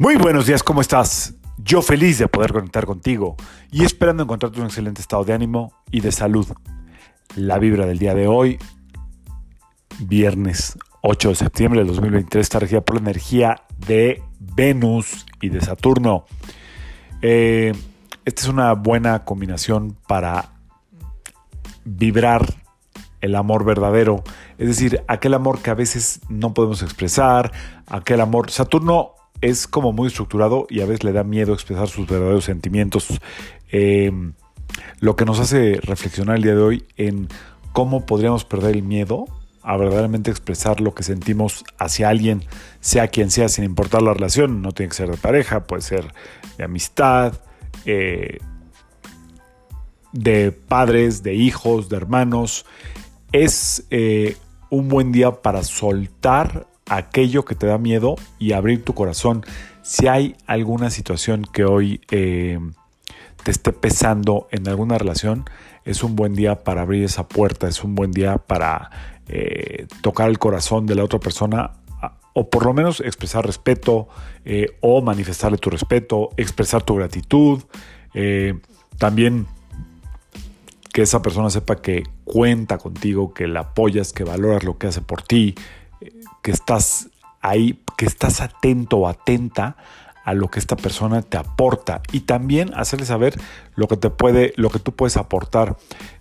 Muy buenos días, ¿cómo estás? Yo feliz de poder conectar contigo y esperando encontrarte un excelente estado de ánimo y de salud. La vibra del día de hoy, viernes 8 de septiembre de 2023, está regida por la energía de Venus y de Saturno. Eh, esta es una buena combinación para vibrar el amor verdadero, es decir, aquel amor que a veces no podemos expresar, aquel amor. Saturno es como muy estructurado y a veces le da miedo expresar sus verdaderos sentimientos. Em, lo que nos hace reflexionar el día de hoy en cómo podríamos perder el miedo a verdaderamente expresar lo que sentimos hacia alguien, sea quien sea, sin importar la relación. No tiene que ser de pareja, puede ser de amistad, eh, de padres, de hijos, de hermanos. Es eh, un buen día para soltar aquello que te da miedo y abrir tu corazón. Si hay alguna situación que hoy eh, te esté pesando en alguna relación, es un buen día para abrir esa puerta, es un buen día para eh, tocar el corazón de la otra persona o por lo menos expresar respeto eh, o manifestarle tu respeto, expresar tu gratitud, también que esa persona sepa que cuenta contigo, que la apoyas, que valoras lo que hace por ti, que estás ahí, que estás atento o atenta a lo que esta persona te aporta y también hacerle saber lo que te puede, lo que tú puedes aportar.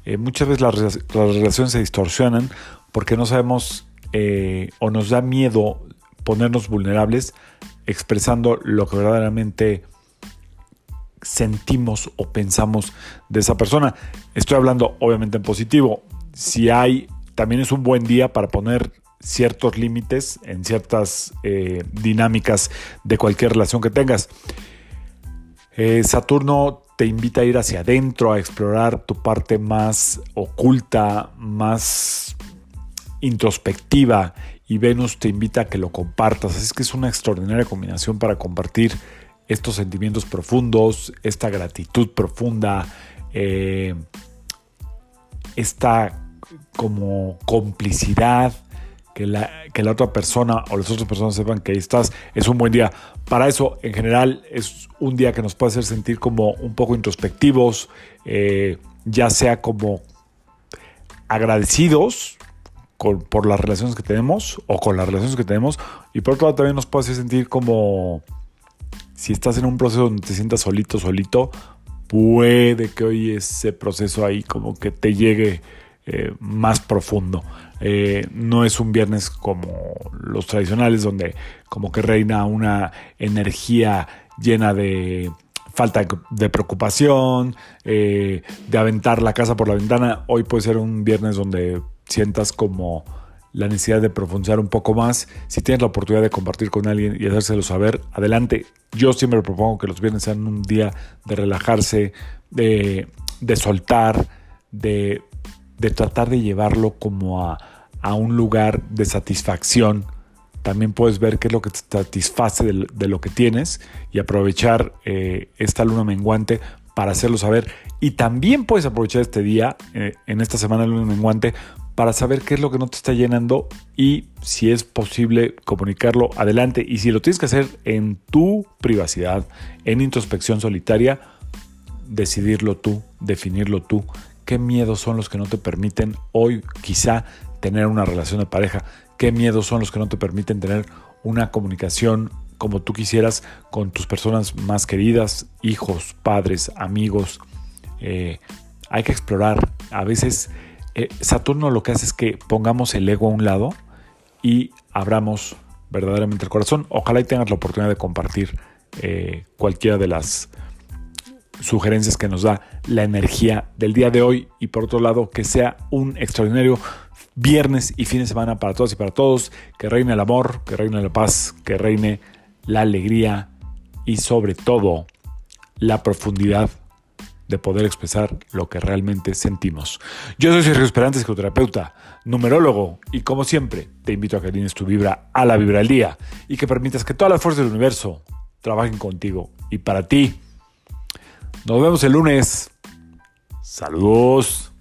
Eh, muchas veces las, relaciones se distorsionan porque no sabemos eh, o nos da miedo ponernos vulnerables expresando lo que verdaderamente sentimos o pensamos de esa persona. Estoy hablando obviamente en positivo. Si hay, también es un buen día para poner ciertos límites en ciertas eh, dinámicas de cualquier relación que tengas. Eh, Saturno te invita a ir hacia adentro, a explorar tu parte más oculta, más introspectiva y Venus te invita a que lo compartas. Es que es una extraordinaria combinación para compartir estos sentimientos profundos, esta gratitud profunda, eh, esta como complicidad, que la, que la otra persona o las otras personas sepan que ahí estás, es un buen día. Para eso, en general, es un día que nos puede hacer sentir como un poco introspectivos, eh, ya sea como agradecidos por las relaciones que tenemos o con las relaciones que tenemos, y por otro lado también nos puede hacer sentir como si estás en un proceso donde te sientas solito, solito, puede que hoy ese proceso ahí como que te llegue eh, más profundo. Eh, no es un viernes como los tradicionales donde como que reina una energía llena de falta de preocupación, eh, de aventar la casa por la ventana. Hoy puede ser un viernes donde sientas como la necesidad de profundizar un poco más. Si tienes la oportunidad de compartir con alguien y hacérselo saber, adelante. Yo siempre propongo que los viernes sean un día de relajarse, de, de soltar, de de tratar de llevarlo como a, un lugar de satisfacción. También puedes ver qué es lo que te satisface de, lo que tienes y aprovechar eh, esta luna menguante para hacerlo saber. Y también puedes aprovechar este día, eh, en esta semana de luna menguante, para saber qué es lo que no te está llenando y si es posible comunicarlo adelante. Y si lo tienes que hacer en tu privacidad, en introspección solitaria, decidirlo tú, definirlo tú qué miedos son los que no te permiten hoy quizá tener una relación de pareja, qué miedos son los que no te permiten tener una comunicación como tú quisieras con tus personas más queridas, hijos, padres, amigos. Eh, hay que explorar. A veces eh, Saturno lo que hace es que pongamos el ego a un lado y abramos verdaderamente el corazón. Ojalá y tengas la oportunidad de compartir eh, cualquiera de las sugerencias que nos da la energía del día de hoy. Y por otro lado que sea un extraordinario viernes y fin de semana para todos y para todos, que reine el amor, que reine la paz, que reine la alegría y sobre todo la profundidad de poder expresar lo que realmente sentimos. Yo soy Sergio Esperante, psicoterapeuta, numerólogo, y como siempre, te invito a que alines tu vibra a la vibra del día y que permitas que todas las fuerzas del universo trabajen contigo y para ti nos vemos el lunes. Saludos.